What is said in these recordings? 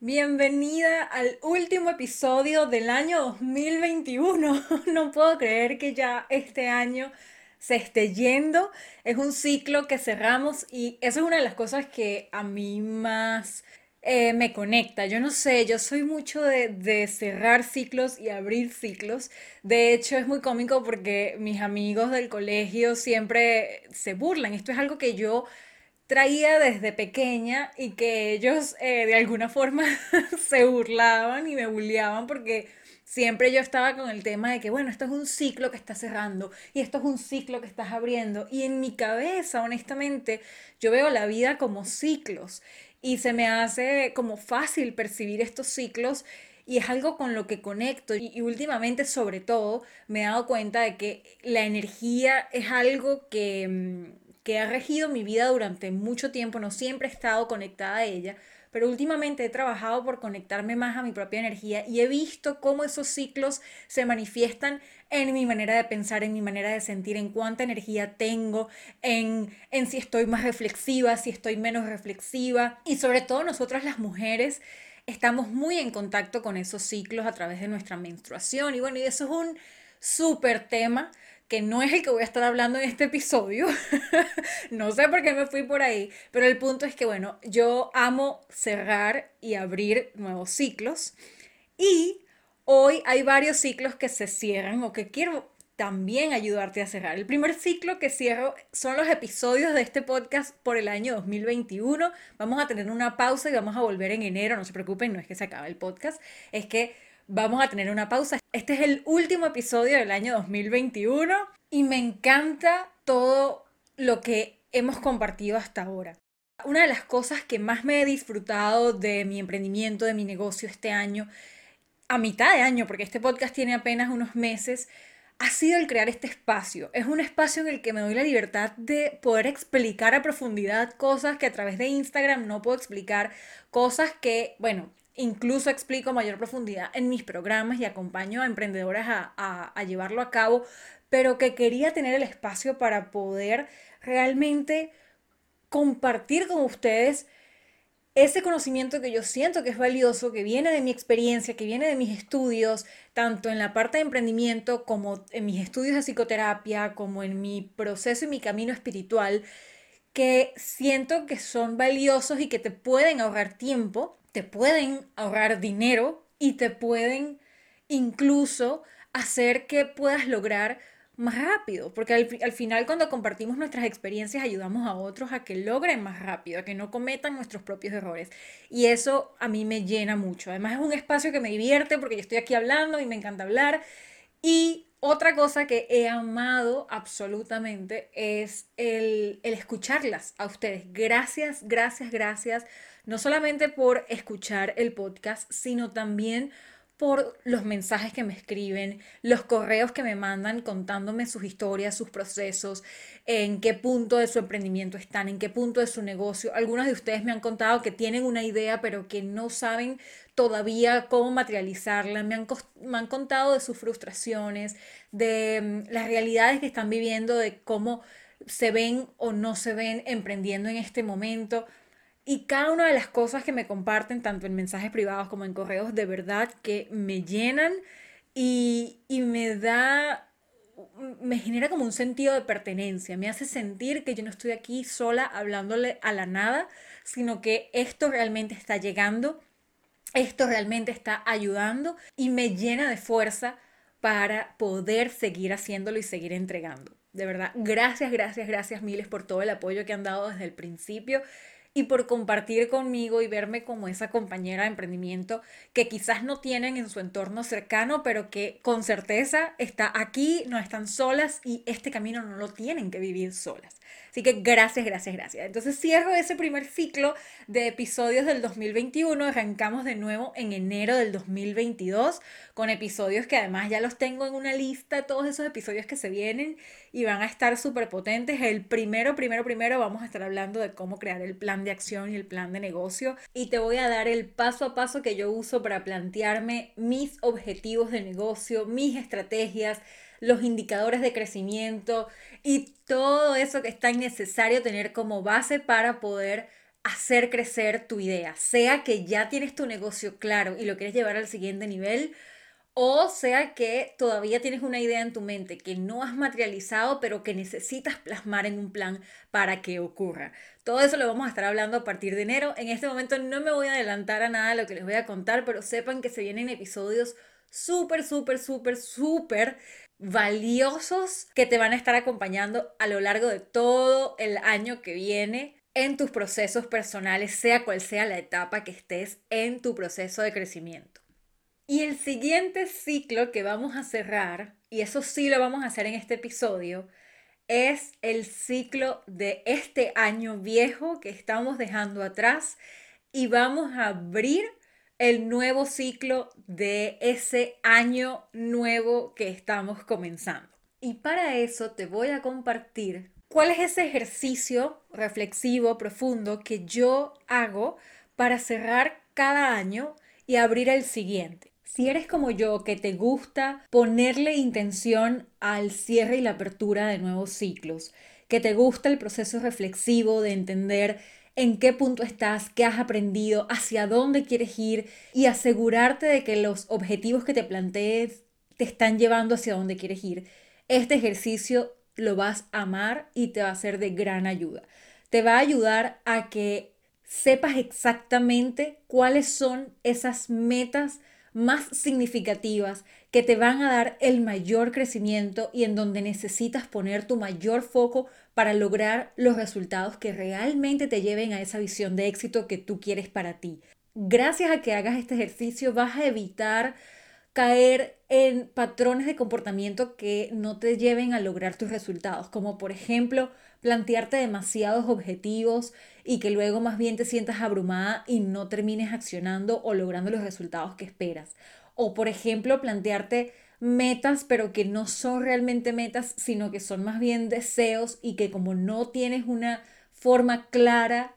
Bienvenida al último episodio del año 2021. No puedo creer que ya este año se esté yendo. Es un ciclo que cerramos y eso es una de las cosas que a mí más eh, me conecta. Yo no sé, yo soy mucho de, de cerrar ciclos y abrir ciclos. De hecho, es muy cómico porque mis amigos del colegio siempre se burlan. Esto es algo que yo traía desde pequeña y que ellos eh, de alguna forma se burlaban y me bulleaban porque siempre yo estaba con el tema de que, bueno, esto es un ciclo que está cerrando y esto es un ciclo que estás abriendo. Y en mi cabeza, honestamente, yo veo la vida como ciclos y se me hace como fácil percibir estos ciclos y es algo con lo que conecto y, y, últimamente sobre todo me he dado cuenta de que la energía es algo que mm, que ha regido mi vida durante mucho tiempo, no siempre he estado conectada a ella, pero últimamente he trabajado por conectarme más a mi propia energía y he visto cómo esos ciclos se manifiestan en mi manera de pensar, en mi manera de sentir, en cuánta energía tengo, en, en si estoy más reflexiva, si estoy menos reflexiva. Y sobre todo nosotras las mujeres estamos muy en contacto con esos ciclos a través de nuestra menstruación. Y bueno, y eso es un súper tema que no es el que voy a estar hablando en este episodio. no sé por qué me fui por ahí, pero el punto es que, bueno, yo amo cerrar y abrir nuevos ciclos y hoy hay varios ciclos que se cierran o que quiero también ayudarte a cerrar. El primer ciclo que cierro son los episodios de este podcast por el año 2021. Vamos a tener una pausa y vamos a volver en enero, no se preocupen, no es que se acabe el podcast, es que vamos a tener una pausa. Este es el último episodio del año 2021 y me encanta todo lo que hemos compartido hasta ahora. Una de las cosas que más me he disfrutado de mi emprendimiento, de mi negocio este año, a mitad de año, porque este podcast tiene apenas unos meses, ha sido el crear este espacio. Es un espacio en el que me doy la libertad de poder explicar a profundidad cosas que a través de Instagram no puedo explicar, cosas que, bueno, Incluso explico mayor profundidad en mis programas y acompaño a emprendedoras a, llevarlo a cabo, pero que quería tener el espacio para poder realmente compartir con ustedes ese conocimiento que yo siento que es valioso, que viene de mi experiencia, que viene de mis estudios, tanto en la parte de emprendimiento como en mis estudios de psicoterapia, como en mi proceso y mi camino espiritual, que siento que son valiosos y que te pueden ahorrar tiempo te pueden ahorrar dinero y te pueden incluso hacer que puedas lograr más rápido, porque al, final cuando compartimos nuestras experiencias ayudamos a otros a que logren más rápido, a que no cometan nuestros propios errores. Y eso a mí me llena mucho. Además es un espacio que me divierte porque yo estoy aquí hablando y me encanta hablar. Y otra cosa que he amado absolutamente es el, el escucharlas a ustedes. Gracias, gracias, gracias no solamente por escuchar el podcast, sino también por los mensajes que me escriben, los correos que me mandan contándome sus historias, sus procesos, en qué punto de su emprendimiento están, en qué punto de su negocio. Algunos de ustedes me han contado que tienen una idea, pero que no saben todavía cómo materializarla. Me han, me han contado de sus frustraciones, de mm, las realidades que están viviendo, de cómo se ven o no se ven emprendiendo en este momento. Y cada una de las cosas que me comparten, tanto en mensajes privados como en correos, de verdad que me llenan y, y me da, me genera como un sentido de pertenencia, me hace sentir que yo no estoy aquí sola hablándole a la nada, sino que esto realmente está llegando, esto realmente está ayudando y me llena de fuerza para poder seguir haciéndolo y seguir entregando. De verdad, gracias, gracias, gracias miles por todo el apoyo que han dado desde el principio y por compartir conmigo y verme como esa compañera de emprendimiento que quizás no tienen en su entorno cercano, pero que con certeza está aquí, no están solas y este camino no lo tienen que vivir solas. Así que gracias, gracias, gracias. Entonces cierro ese primer ciclo de episodios del 2021. Arrancamos de nuevo en enero del 2022 con episodios que además ya los tengo en una lista, todos esos episodios que se vienen y van a estar súper potentes. El primero, primero, primero vamos a estar hablando de cómo crear el plan de acción y el plan de negocio y te voy a dar el paso a paso que yo uso para plantearme mis objetivos de negocio, mis estrategias los indicadores de crecimiento y todo eso que es tan necesario tener como base para poder hacer crecer tu idea, sea que ya tienes tu negocio claro y lo quieres llevar al siguiente nivel, o sea que todavía tienes una idea en tu mente que no has materializado, pero que necesitas plasmar en un plan para que ocurra. Todo eso lo vamos a estar hablando a partir de enero. En este momento no me voy a adelantar a nada de lo que les voy a contar, pero sepan que se vienen episodios súper, súper, súper, súper valiosos que te van a estar acompañando a lo largo de todo el año que viene en tus procesos personales, sea cual sea la etapa que estés en tu proceso de crecimiento. Y el siguiente ciclo que vamos a cerrar, y eso sí lo vamos a hacer en este episodio, es el ciclo de este año viejo que estamos dejando atrás y vamos a abrir el nuevo ciclo de ese año nuevo que estamos comenzando. Y para eso te voy a compartir cuál es ese ejercicio reflexivo profundo que yo hago para cerrar cada año y abrir el siguiente. Si eres como yo, que te gusta ponerle intención al cierre y la apertura de nuevos ciclos, que te gusta el proceso reflexivo de entender en qué punto estás, qué has aprendido, hacia dónde quieres ir y asegurarte de que los objetivos que te plantees te están llevando hacia dónde quieres ir, este ejercicio lo vas a amar y te va a ser de gran ayuda. Te va a ayudar a que sepas exactamente cuáles son esas metas más significativas que te van a dar el mayor crecimiento y en donde necesitas poner tu mayor foco para lograr los resultados que realmente te lleven a esa visión de éxito que tú quieres para ti. Gracias a que hagas este ejercicio vas a evitar caer en patrones de comportamiento que no te lleven a lograr tus resultados, como por ejemplo plantearte demasiados objetivos y que luego más bien te sientas abrumada y no termines accionando o logrando los resultados que esperas. O por ejemplo plantearte metas pero que no son realmente metas, sino que son más bien deseos y que como no tienes una forma clara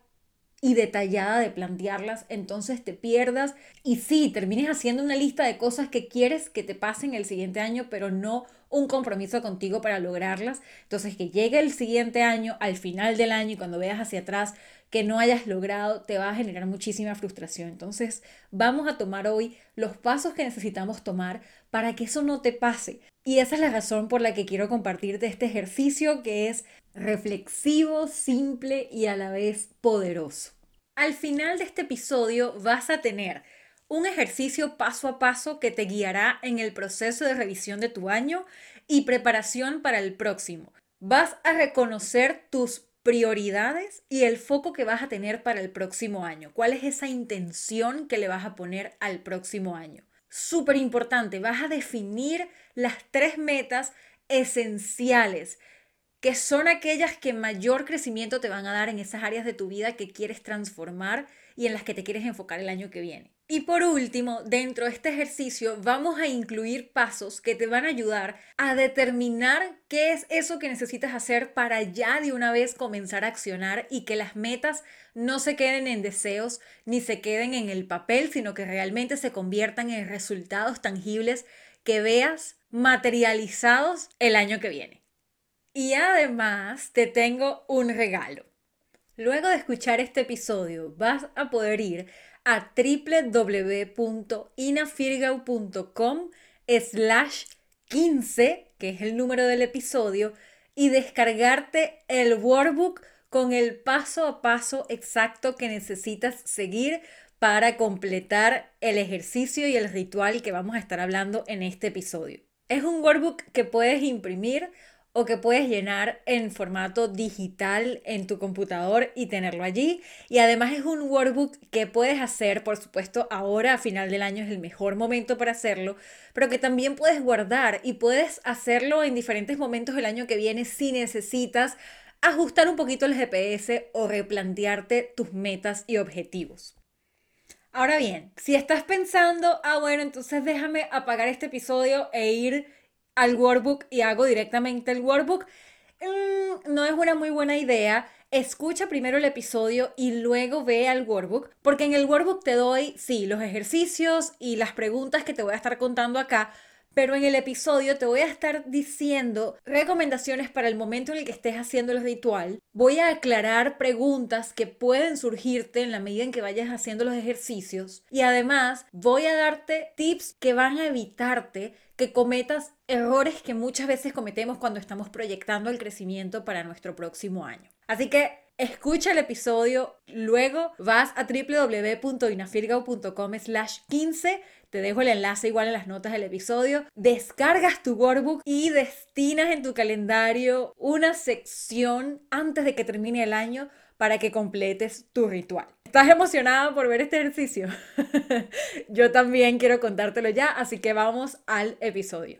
y detallada de plantearlas, entonces te pierdas y sí, termines haciendo una lista de cosas que quieres que te pasen el siguiente año, pero no un compromiso contigo para lograrlas. Entonces que llegue el siguiente año, al final del año y cuando veas hacia atrás que no hayas logrado, te va a generar muchísima frustración. Entonces vamos a tomar hoy los pasos que necesitamos tomar para que eso no te pase. Y esa es la razón por la que quiero compartirte este ejercicio que es reflexivo, simple y a la vez poderoso. Al final de este episodio vas a tener un ejercicio paso a paso que te guiará en el proceso de revisión de tu año y preparación para el próximo. Vas a reconocer tus prioridades y el foco que vas a tener para el próximo año. ¿Cuál es esa intención que le vas a poner al próximo año? Súper importante, vas a definir las tres metas esenciales que son aquellas que mayor crecimiento te van a dar en esas áreas de tu vida que quieres transformar y en las que te quieres enfocar el año que viene. Y por último, dentro de este ejercicio vamos a incluir pasos que te van a ayudar a determinar qué es eso que necesitas hacer para ya de una vez comenzar a accionar y que las metas no se queden en deseos ni se queden en el papel, sino que realmente se conviertan en resultados tangibles que veas materializados el año que viene. Y además te tengo un regalo. Luego de escuchar este episodio vas a poder ir a www.inafirgau.com slash 15, que es el número del episodio, y descargarte el workbook con el paso a paso exacto que necesitas seguir para completar el ejercicio y el ritual que vamos a estar hablando en este episodio. Es un workbook que puedes imprimir o que puedes llenar en formato digital en tu computador y tenerlo allí. Y además es un workbook que puedes hacer, por supuesto, ahora a final del año es el mejor momento para hacerlo, pero que también puedes guardar y puedes hacerlo en diferentes momentos del año que viene si necesitas ajustar un poquito el GPS o replantearte tus metas y objetivos. Ahora bien, si estás pensando, ah bueno, entonces déjame apagar este episodio e ir al workbook y hago directamente el workbook, mm, no es una muy buena idea. Escucha primero el episodio y luego ve al workbook, porque en el workbook te doy, sí, los ejercicios y las preguntas que te voy a estar contando acá, pero en el episodio te voy a estar diciendo recomendaciones para el momento en el que estés haciendo el ritual. Voy a aclarar preguntas que pueden surgirte en la medida en que vayas haciendo los ejercicios y además voy a darte tips que van a evitarte que cometas errores que muchas veces cometemos cuando estamos proyectando el crecimiento para nuestro próximo año. Así que escucha el episodio, luego vas a www.inafirgao.com slash 15 te dejo el enlace igual en las notas del episodio. Descargas tu workbook y destinas en tu calendario una sección antes de que termine el año para que completes tu ritual. ¿Estás emocionada por ver este ejercicio? Yo también quiero contártelo ya, así que vamos al episodio.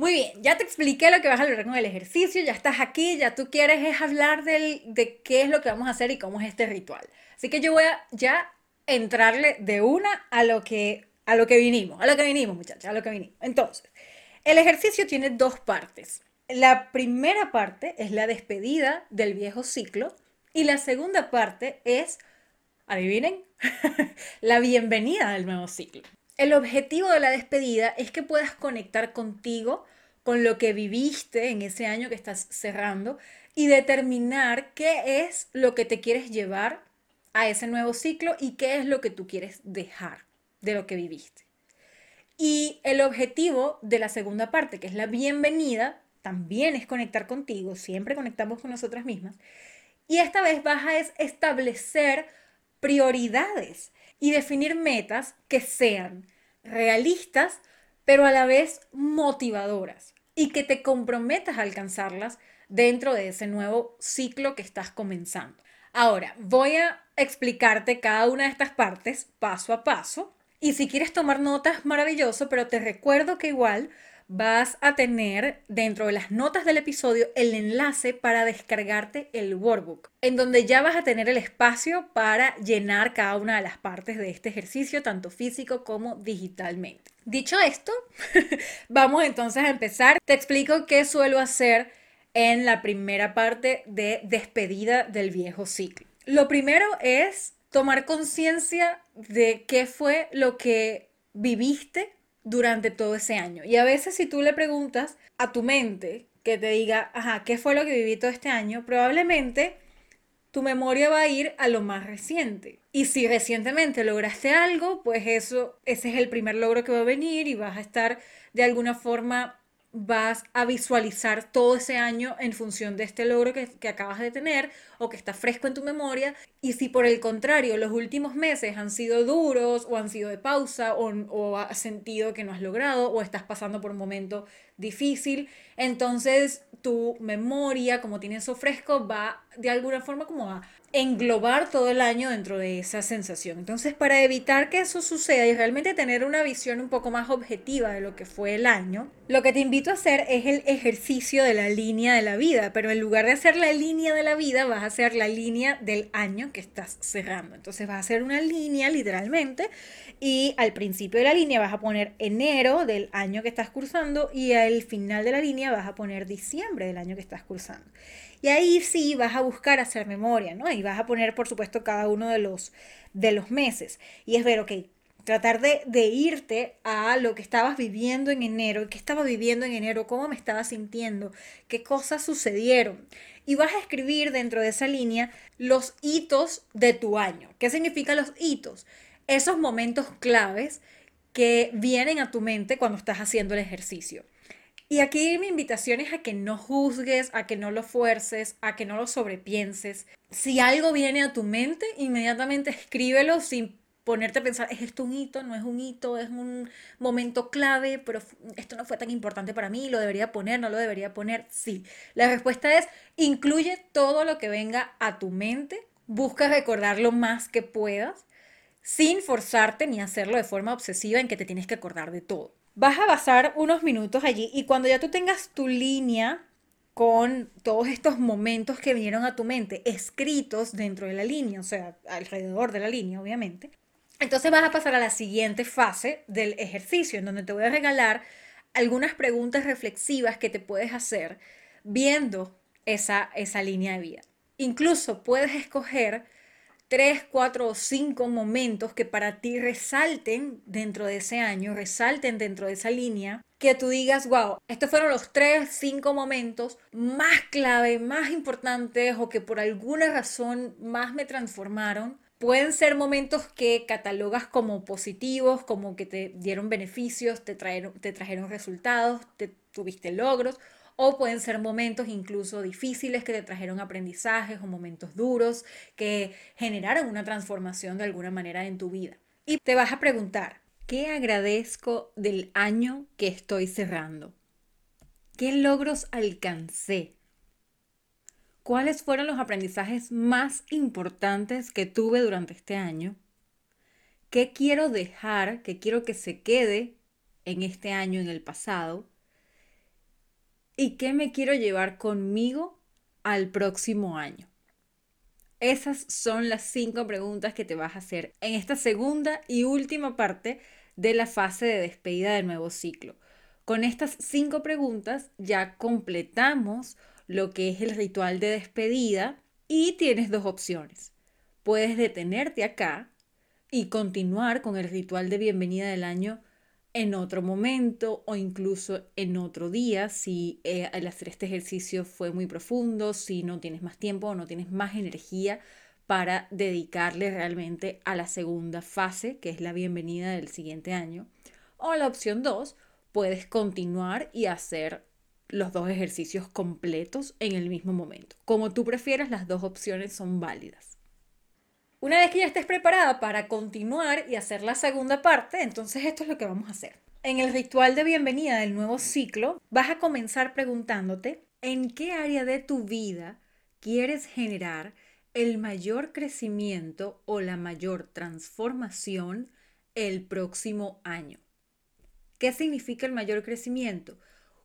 Muy bien, ya te expliqué lo que vas a lograr con el ejercicio, ya estás aquí, ya tú quieres es hablar de qué es lo que vamos a hacer y cómo es este ritual. Así que yo voy a ya entrarle de una a lo que, a lo que vinimos, a lo que vinimos muchachos, a lo que vinimos. Entonces, el ejercicio tiene dos partes. La primera parte es la despedida del viejo ciclo y la segunda parte es, adivinen, la bienvenida del nuevo ciclo. El objetivo de la despedida es que puedas conectar contigo, con lo que viviste en ese año que estás cerrando y determinar qué es lo que te quieres llevar a ese nuevo ciclo y qué es lo que tú quieres dejar de lo que viviste. Y el objetivo de la segunda parte, que es la bienvenida, también es conectar contigo, siempre conectamos con nosotras mismas. Y esta vez vas a establecer prioridades y definir metas que sean realistas, pero a la vez motivadoras y que te comprometas a alcanzarlas dentro de ese nuevo ciclo que estás comenzando. Ahora, voy a explicarte cada una de estas partes paso a paso. Y si quieres tomar notas, maravilloso, pero te recuerdo que igual vas a tener dentro de las notas del episodio el enlace para descargarte el workbook, en donde ya vas a tener el espacio para llenar cada una de las partes de este ejercicio, tanto físico como digitalmente. Dicho esto, vamos entonces a empezar. Te explico qué suelo hacer en la primera parte de despedida del viejo ciclo. Lo primero es tomar conciencia de qué fue lo que viviste durante todo ese año. Y a veces si tú le preguntas a tu mente que te diga, ajá, ¿qué fue lo que viví todo este año? Probablemente tu memoria va a ir a lo más reciente. Y si recientemente lograste algo, pues eso, ese es el primer logro que va a venir y vas a estar de alguna forma vas a visualizar todo ese año en función de este logro que, que, acabas de tener o que está fresco en tu memoria. Y si por el contrario los últimos meses han sido duros o han sido de pausa o, o has sentido que no has logrado o estás pasando por un momento difícil, entonces tu memoria, como tiene eso fresco, va de alguna forma como a englobar todo el año dentro de esa sensación. Entonces, para evitar que eso suceda y realmente tener una visión un poco más objetiva de lo que fue el año, lo que te invito a hacer es el ejercicio de la línea de la vida, pero en lugar de hacer la línea de la vida, vas a hacer la línea del año que estás cerrando. Entonces, vas a hacer una línea literalmente y al principio de la línea vas a poner enero del año que estás cursando y al final de la línea vas a poner diciembre del año que estás cursando. Y ahí sí vas a buscar hacer memoria, ¿no? Y vas a poner, por supuesto, cada uno de los, de los meses. Y es ver, ok, tratar de, irte a lo que estabas viviendo en enero, qué estaba viviendo en enero, cómo me estaba sintiendo, qué cosas sucedieron. Y vas a escribir dentro de esa línea los hitos de tu año. ¿Qué significan los hitos? Esos momentos claves que vienen a tu mente cuando estás haciendo el ejercicio. Y aquí mi invitación es a que no juzgues, a que no lo fuerces, a que no lo sobrepienses. Si algo viene a tu mente, inmediatamente escríbelo sin ponerte a pensar, ¿es esto un hito? ¿No es un hito? ¿Es un momento clave? Pero esto no fue tan importante para mí, ¿lo debería poner? ¿No lo debería poner? Sí. La respuesta es, incluye todo lo que venga a tu mente, busca recordar lo más que puedas, sin forzarte ni hacerlo de forma obsesiva en que te tienes que acordar de todo. Vas a basar unos minutos allí y cuando ya tú tengas tu línea con todos estos momentos que vinieron a tu mente escritos dentro de la línea, o sea, alrededor de la línea, obviamente. Entonces vas a pasar a la siguiente fase del ejercicio, en donde te voy a regalar algunas preguntas reflexivas que te puedes hacer viendo esa, esa línea de vida. Incluso puedes escoger tres, cuatro o cinco momentos que para ti resalten dentro de ese año, resalten dentro de esa línea, que tú digas, wow, estos fueron los tres, cinco momentos más clave, más importantes o que por alguna razón más me transformaron. Pueden ser momentos que catalogas como positivos, como que te dieron beneficios, te trajeron, te trajeron resultados, te tuviste logros, o pueden ser momentos incluso difíciles que te trajeron aprendizajes o momentos duros que generaron una transformación de alguna manera en tu vida. Y te vas a preguntar, ¿qué agradezco del año que estoy cerrando? ¿Qué logros alcancé? ¿Cuáles fueron los aprendizajes más importantes que tuve durante este año? ¿Qué quiero dejar, qué quiero que se quede en este año, en el pasado? ¿Y qué me quiero llevar conmigo al próximo año? Esas son las cinco preguntas que te vas a hacer en esta segunda y última parte de la fase de despedida del nuevo ciclo. Con estas cinco preguntas ya completamos lo que es el ritual de despedida y tienes dos opciones. Puedes detenerte acá y continuar con el ritual de bienvenida del año en otro momento o incluso en otro día si eh, al hacer este ejercicio fue muy profundo, si no tienes más tiempo o no tienes más energía para dedicarle realmente a la segunda fase, que es la bienvenida del siguiente año. O la opción 2, puedes continuar y hacer los dos ejercicios completos en el mismo momento. Como tú prefieras, las dos opciones son válidas. Una vez que ya estés preparada para continuar y hacer la segunda parte, entonces esto es lo que vamos a hacer. En el ritual de bienvenida del nuevo ciclo, vas a comenzar preguntándote en qué área de tu vida quieres generar el mayor crecimiento o la mayor transformación el próximo año. ¿Qué significa el mayor crecimiento?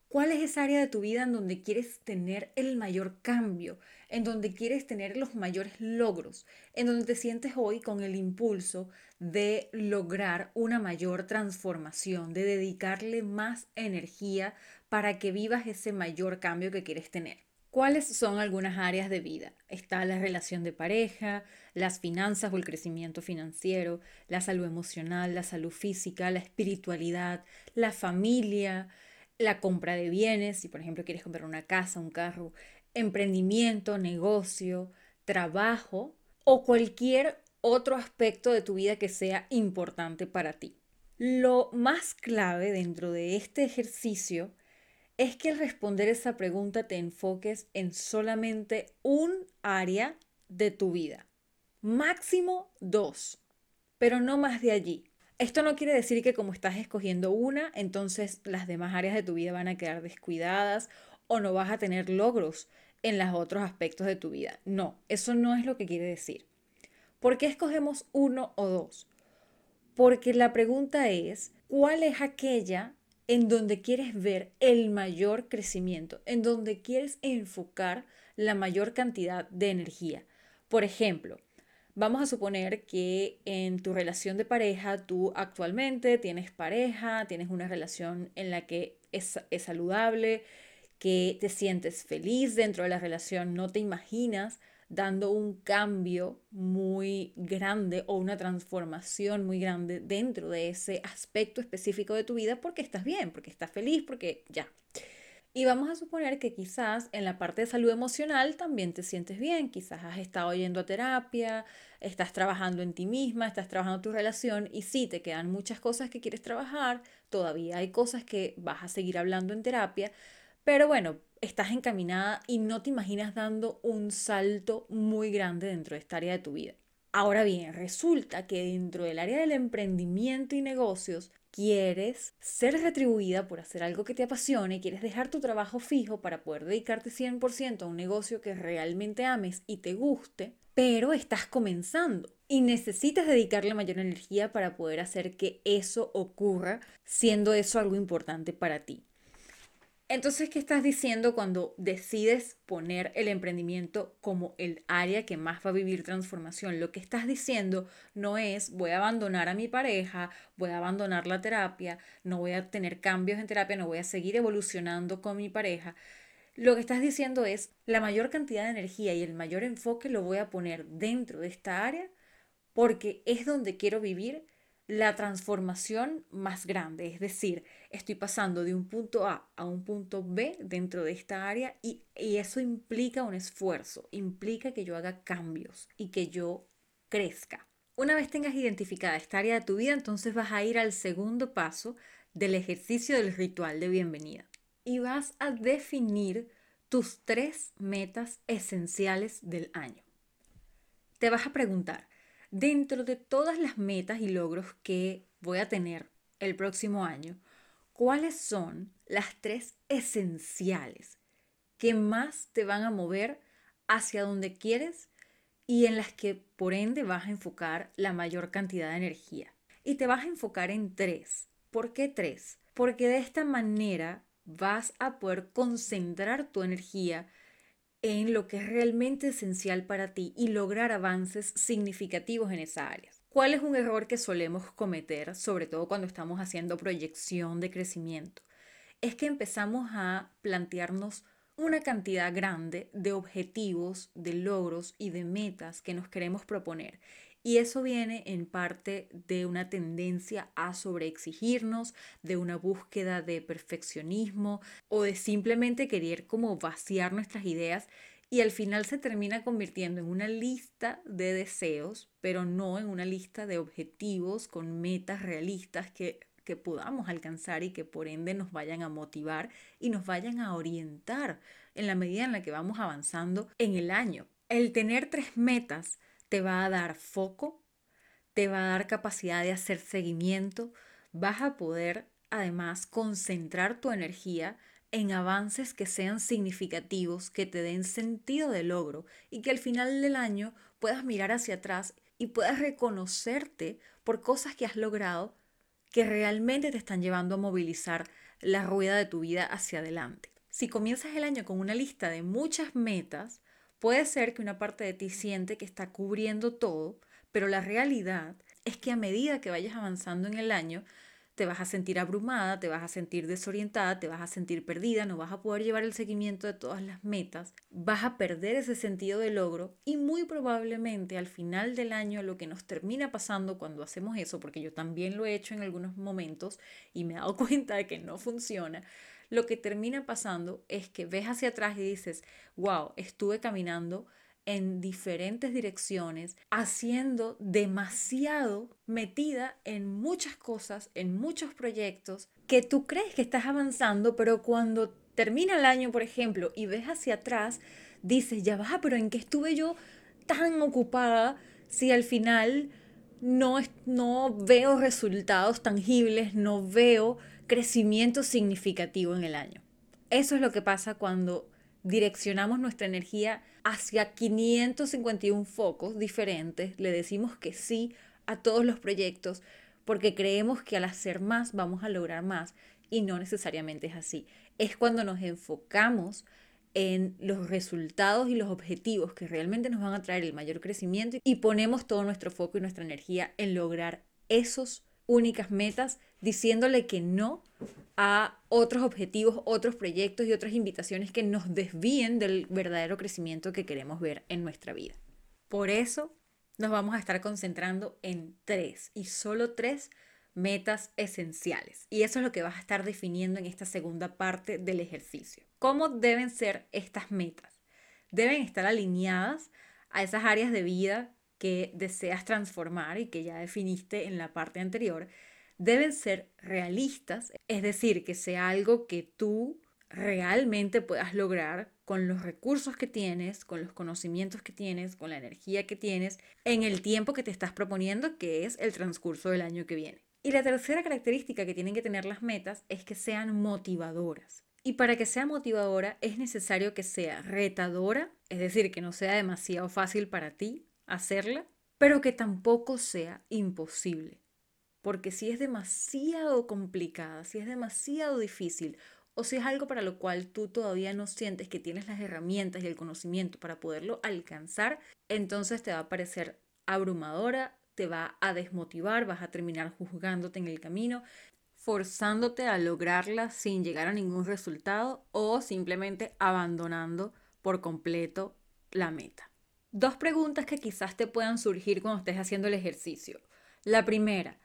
¿Cuál es esa área de tu vida en donde quieres tener el mayor cambio, en donde quieres tener los mayores logros, en donde te sientes hoy con el impulso de lograr una mayor transformación, de dedicarle más energía para que vivas ese mayor cambio que quieres tener? ¿Cuáles son algunas áreas de vida? Está la relación de pareja, las finanzas o el crecimiento financiero, la salud emocional, la salud física, la espiritualidad, la familia, la compra de bienes, si por ejemplo quieres comprar una casa, un carro, emprendimiento, negocio, trabajo o cualquier otro aspecto de tu vida que sea importante para ti. Lo más clave dentro de este ejercicio es que al responder esa pregunta te enfoques en solamente un área de tu vida. Máximo dos, pero no más de allí. Esto no quiere decir que como estás escogiendo una, entonces las demás áreas de tu vida van a quedar descuidadas o no vas a tener logros en los otros aspectos de tu vida. No, eso no es lo que quiere decir. ¿Por qué escogemos uno o dos? Porque la pregunta es, ¿cuál es aquella en donde quieres ver el mayor crecimiento, en donde quieres enfocar la mayor cantidad de energía? Por ejemplo, Vamos a suponer que en tu relación de pareja tú actualmente tienes pareja, tienes una relación en la que es, saludable, que te sientes feliz dentro de la relación, no te imaginas dando un cambio muy grande o una transformación muy grande dentro de ese aspecto específico de tu vida porque estás bien, porque estás feliz, porque ya. Y vamos a suponer que quizás en la parte de salud emocional también te sientes bien, quizás has estado yendo a terapia, estás trabajando en ti misma, estás trabajando tu relación y sí, te quedan muchas cosas que quieres trabajar, todavía hay cosas que vas a seguir hablando en terapia, pero bueno, estás encaminada y no te imaginas dando un salto muy grande dentro de esta área de tu vida. Ahora bien, resulta que dentro del área del emprendimiento y negocios quieres ser retribuida por hacer algo que te apasione, quieres dejar tu trabajo fijo para poder dedicarte 100% a un negocio que realmente ames y te guste, pero estás comenzando y necesitas dedicarle mayor energía para poder hacer que eso ocurra, siendo eso algo importante para ti. Entonces, ¿qué estás diciendo cuando decides poner el emprendimiento como el área que más va a vivir transformación? Lo que estás diciendo no es voy a abandonar a mi pareja, voy a abandonar la terapia, no voy a tener cambios en terapia, no voy a seguir evolucionando con mi pareja. Lo que estás diciendo es la mayor cantidad de energía y el mayor enfoque lo voy a poner dentro de esta área porque es donde quiero vivir la transformación más grande, es decir, estoy pasando de un punto A a un punto B dentro de esta área y, y, eso implica un esfuerzo, implica que yo haga cambios y que yo crezca. Una vez tengas identificada esta área de tu vida, entonces vas a ir al segundo paso del ejercicio del ritual de bienvenida y vas a definir tus tres metas esenciales del año. Te vas a preguntar, dentro de todas las metas y logros que voy a tener el próximo año, ¿cuáles son las tres esenciales que más te van a mover hacia donde quieres y en las que por ende vas a enfocar la mayor cantidad de energía? Y te vas a enfocar en tres. ¿Por qué tres? Porque de esta manera vas a poder concentrar tu energía en lo que es realmente esencial para ti y lograr avances significativos en esa área. ¿Cuál es un error que solemos cometer, sobre todo cuando estamos haciendo proyección de crecimiento? Es que empezamos a plantearnos una cantidad grande de objetivos, de logros y de metas que nos queremos proponer y eso viene en parte de una tendencia a sobreexigirnos, de una búsqueda de perfeccionismo o de simplemente querer como vaciar nuestras ideas y al final se termina convirtiendo en una lista de deseos, pero no en una lista de objetivos con metas realistas que, que podamos alcanzar y que por ende nos vayan a motivar y nos vayan a orientar en la medida en la que vamos avanzando en el año. El tener tres metas te va a dar foco, te va a dar capacidad de hacer seguimiento, vas a poder además concentrar tu energía en avances que sean significativos, que te den sentido de logro y que al final del año puedas mirar hacia atrás y puedas reconocerte por cosas que has logrado que realmente te están llevando a movilizar la rueda de tu vida hacia adelante. Si comienzas el año con una lista de muchas metas, Puede ser que una parte de ti siente que está cubriendo todo, pero la realidad es que a medida que vayas avanzando en el año, te vas a sentir abrumada, te vas a sentir desorientada, te vas a sentir perdida, no vas a poder llevar el seguimiento de todas las metas, vas a perder ese sentido de logro y muy probablemente al final del año lo que nos termina pasando cuando hacemos eso, porque yo también lo he hecho en algunos momentos y me he dado cuenta de que no funciona, lo que termina pasando es que ves hacia atrás y dices, wow, estuve caminando en diferentes direcciones, haciendo demasiado metida en muchas cosas, en muchos proyectos, que tú crees que estás avanzando, pero cuando termina el año, por ejemplo, y ves hacia atrás, dices, ya va, pero ¿en qué estuve yo tan ocupada si al final no, no veo resultados tangibles, no veo crecimiento significativo en el año. Eso es lo que pasa cuando direccionamos nuestra energía hacia 551 focos diferentes, le decimos que sí a todos los proyectos porque creemos que al hacer más vamos a lograr más y no necesariamente es así. Es cuando nos enfocamos en los resultados y los objetivos que realmente nos van a traer el mayor crecimiento y ponemos todo nuestro foco y nuestra energía en lograr esos únicas metas, diciéndole que no a otros objetivos, otros proyectos y otras invitaciones que nos desvíen del verdadero crecimiento que queremos ver en nuestra vida. Por eso nos vamos a estar concentrando en tres y solo tres metas esenciales. Y eso es lo que vas a estar definiendo en esta segunda parte del ejercicio. ¿Cómo deben ser estas metas? Deben estar alineadas a esas áreas de vida que deseas transformar y que ya definiste en la parte anterior, deben ser realistas, es decir, que sea algo que tú realmente puedas lograr con los recursos que tienes, con los conocimientos que tienes, con la energía que tienes, en el tiempo que te estás proponiendo, que es el transcurso del año que viene. Y la tercera característica que tienen que tener las metas es que sean motivadoras. Y para que sea motivadora es necesario que sea retadora, es decir, que no sea demasiado fácil para ti hacerla, pero que tampoco sea imposible. Porque si es demasiado complicada, si es demasiado difícil o si es algo para lo cual tú todavía no sientes que tienes las herramientas y el conocimiento para poderlo alcanzar, entonces te va a parecer abrumadora, te va a desmotivar, vas a terminar juzgándote en el camino, forzándote a lograrla sin llegar a ningún resultado o simplemente abandonando por completo la meta. Dos preguntas que quizás te puedan surgir cuando estés haciendo el ejercicio. La primera,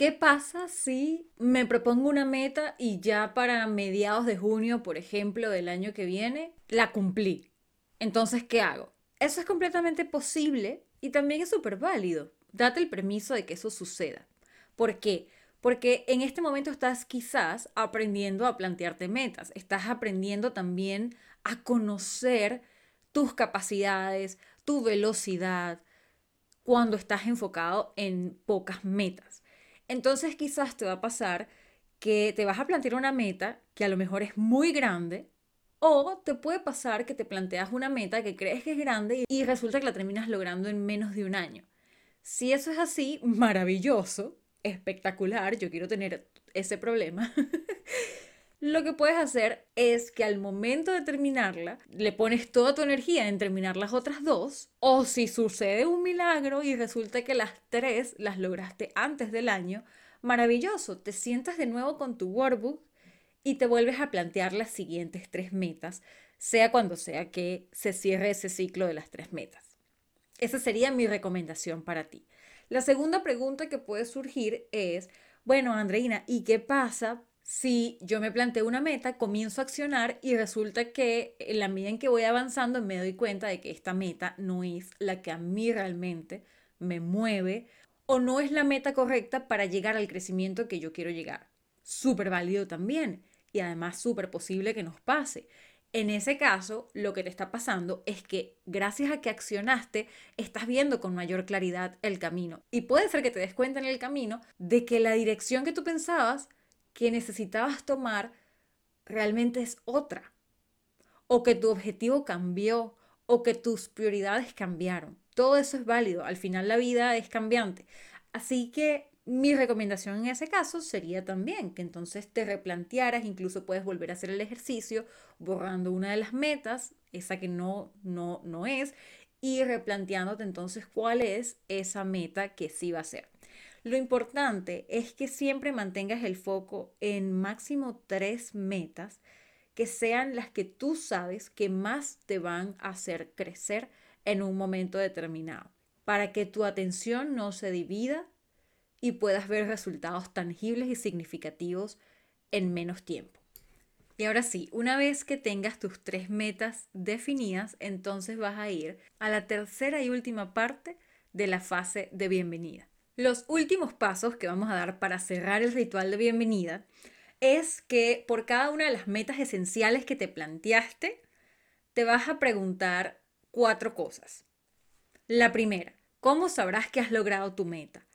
¿Qué pasa si me propongo una meta y ya para mediados de junio, por ejemplo, del año que viene, la cumplí? Entonces, ¿qué hago? Eso es completamente posible y también es súper válido. Date el permiso de que eso suceda. ¿Por qué? Porque en este momento estás quizás aprendiendo a plantearte metas, estás aprendiendo también a conocer tus capacidades, tu velocidad, cuando estás enfocado en pocas metas. Entonces quizás te va a pasar que te vas a plantear una meta que a lo mejor es muy grande o te puede pasar que te planteas una meta que crees que es grande y resulta que la terminas logrando en menos de un año. Si eso es así, maravilloso, espectacular, yo quiero tener ese problema. Lo que puedes hacer es que al momento de terminarla, le pones toda tu energía en terminar las otras dos, o si sucede un milagro y resulta que las tres las lograste antes del año, maravilloso, te sientas de nuevo con tu workbook y te vuelves a plantear las siguientes tres metas, sea cuando sea que se cierre ese ciclo de las tres metas. Esa sería mi recomendación para ti. La segunda pregunta que puede surgir es, bueno, Andreina, ¿y qué pasa si yo me planteo una meta, comienzo a accionar y resulta que en la medida en que voy avanzando me doy cuenta de que esta meta no es la que a mí realmente me mueve o no es la meta correcta para llegar al crecimiento que yo quiero llegar. Súper válido también y además súper posible que nos pase. En ese caso, lo que te está pasando es que gracias a que accionaste, estás viendo con mayor claridad el camino. Y puede ser que te des cuenta en el camino de que la dirección que tú pensabas que necesitabas tomar realmente es otra. O que tu objetivo cambió o que tus prioridades cambiaron. Todo eso es válido. Al final la vida es cambiante. Así que mi recomendación en ese caso sería también que entonces te replantearas, incluso puedes volver a hacer el ejercicio borrando una de las metas, esa que no, no, no es, y replanteándote entonces cuál es esa meta que sí va a ser. Lo importante es que siempre mantengas el foco en máximo tres metas que sean las que tú sabes que más te van a hacer crecer en un momento determinado, para que tu atención no se divida y puedas ver resultados tangibles y significativos en menos tiempo. Y ahora sí, una vez que tengas tus tres metas definidas, entonces vas a ir a la tercera y última parte de la fase de bienvenida. Los últimos pasos que vamos a dar para cerrar el ritual de bienvenida es que por cada una de las metas esenciales que te planteaste, te vas a preguntar cuatro cosas. La primera, ¿cómo sabrás que has logrado tu meta?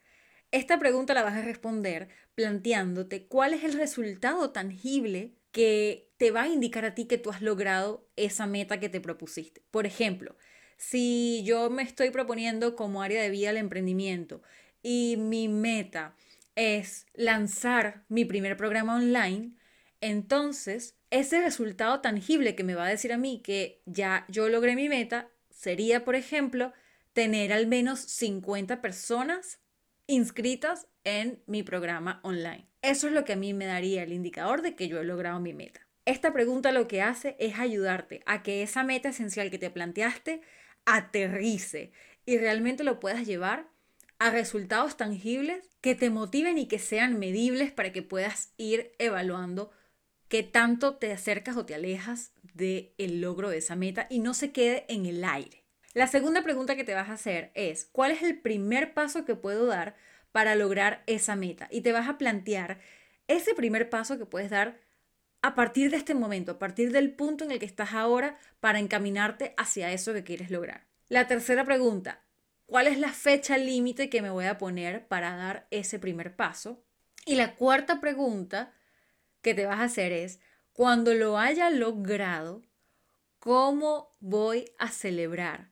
Esta pregunta la vas a responder planteándote cuál es el resultado tangible que te va a indicar a ti que tú has logrado esa meta que te propusiste. Por ejemplo, si yo me estoy proponiendo como área de vida el emprendimiento y mi meta es lanzar mi primer programa online, entonces ese resultado tangible que me va a decir a mí que ya yo logré mi meta sería, por ejemplo, tener al menos 50 personas inscritas en mi programa online. Eso es lo que a mí me daría el indicador de que yo he logrado mi meta. Esta pregunta lo que hace es ayudarte a que esa meta esencial que te planteaste aterrice y realmente lo puedas llevar a resultados tangibles que te motiven y que sean medibles para que puedas ir evaluando qué tanto te acercas o te alejas del el logro de esa meta y no se quede en el aire. La segunda pregunta que te vas a hacer es, ¿cuál es el primer paso que puedo dar para lograr esa meta? Y te vas a plantear ese primer paso que puedes dar a partir de este momento, a partir del punto en el que estás ahora para encaminarte hacia eso que quieres lograr. La tercera pregunta, ¿cuál es la fecha límite que me voy a poner para dar ese primer paso? Y la cuarta pregunta que te vas a hacer es, cuando lo haya logrado, ¿cómo voy a celebrar?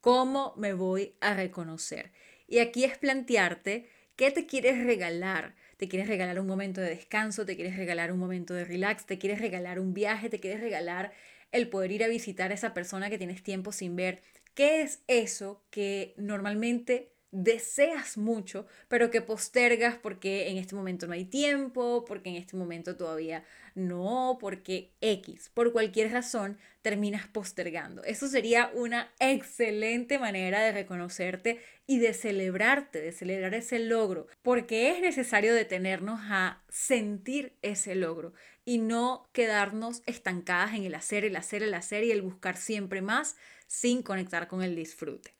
¿Cómo me voy a reconocer? Y aquí es plantearte qué te quieres regalar. ¿Te quieres regalar un momento de descanso? ¿Te quieres regalar un momento de relax? ¿Te quieres regalar un viaje? ¿Te quieres regalar el poder ir a visitar a esa persona que tienes tiempo sin ver? ¿Qué es eso que normalmente deseas mucho, pero que postergas porque en este momento no hay tiempo, porque en este momento todavía no, porque X, por cualquier razón, terminas postergando. Eso sería una excelente manera de reconocerte y de celebrarte, de celebrar ese logro, porque es necesario detenernos a sentir ese logro y no quedarnos estancadas en el hacer, el hacer, el hacer y el buscar siempre más sin conectar con el disfrute.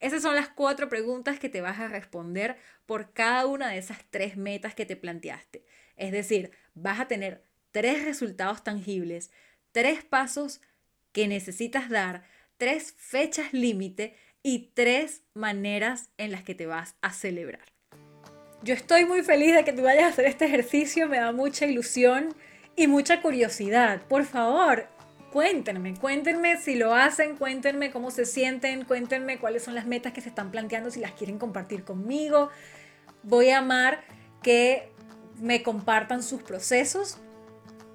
Esas son las cuatro preguntas que te vas a responder por cada una de esas tres metas que te planteaste. Es decir, vas a tener tres resultados tangibles, tres pasos que necesitas dar, tres fechas límite y tres maneras en las que te vas a celebrar. Yo estoy muy feliz de que tú vayas a hacer este ejercicio, me da mucha ilusión y mucha curiosidad. Por favor, cuéntenme, cuéntenme si lo hacen, cuéntenme cómo se sienten, cuéntenme cuáles son las metas que se están planteando, si las quieren compartir conmigo. Voy a amar que me compartan sus procesos,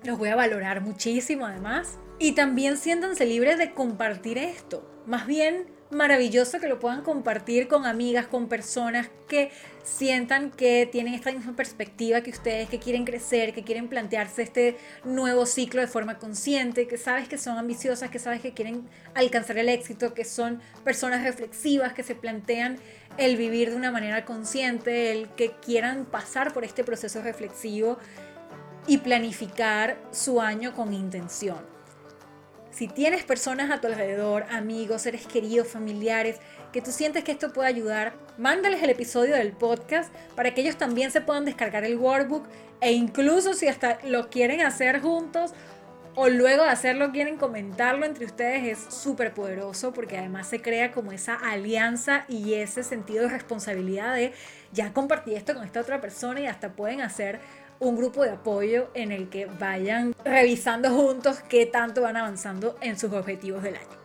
los voy a valorar muchísimo además. Y también siéntanse libres de compartir esto. Más bien, maravilloso que lo puedan compartir con amigas, con personas que sientan que tienen esta misma perspectiva que ustedes, que quieren crecer, que quieren plantearse este nuevo ciclo de forma consciente, que sabes que son ambiciosas, que sabes que quieren alcanzar el éxito, que son personas reflexivas, que se plantean el vivir de una manera consciente, el que quieran pasar por este proceso reflexivo y planificar su año con intención. Si tienes personas a tu alrededor, amigos, seres queridos, familiares, que tú sientes que esto puede ayudar, mándales el episodio del podcast para que ellos también se puedan descargar el workbook e incluso si hasta lo quieren hacer juntos o luego de hacerlo quieren comentarlo entre ustedes es súper poderoso porque además se crea como esa alianza y ese sentido de responsabilidad de ya compartí esto con esta otra persona y hasta pueden hacer un grupo de apoyo en el que vayan revisando juntos qué tanto van avanzando en sus objetivos del año.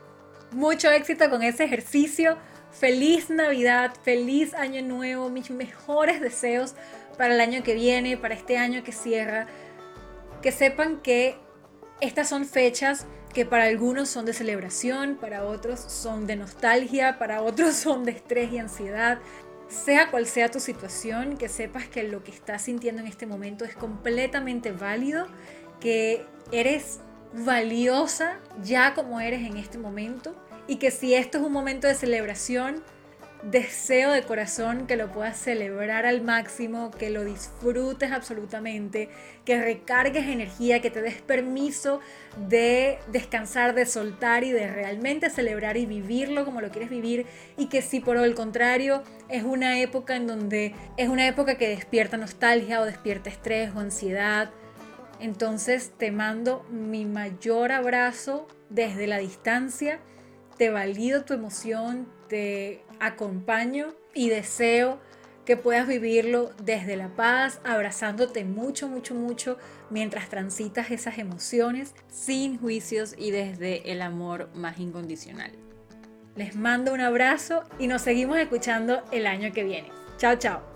Mucho éxito con ese ejercicio. Feliz Navidad, feliz Año Nuevo, mis mejores deseos para el año que viene, para este año que cierra. Que sepan que estas son fechas que para algunos son de celebración, para otros son de nostalgia, para otros son de estrés y ansiedad sea cual sea tu situación, que sepas que lo que estás sintiendo en este momento es completamente válido, que eres valiosa ya como eres en este momento y que si esto es un momento de celebración, deseo de corazón que lo puedas celebrar al máximo, que lo disfrutes absolutamente, que recargues energía, que te des permiso de descansar, de soltar y de realmente celebrar y vivirlo como lo quieres vivir. Y que si por el contrario es una época en donde es una época que despierta nostalgia o despierta estrés o ansiedad, entonces te mando mi mayor abrazo desde la distancia, te valido tu emoción, te acompaño y deseo que puedas vivirlo desde la paz, abrazándote mucho, mucho, mucho mientras transitas esas emociones sin juicios y desde el amor más incondicional. Les mando un abrazo y nos seguimos escuchando el año que viene. Chao, chao.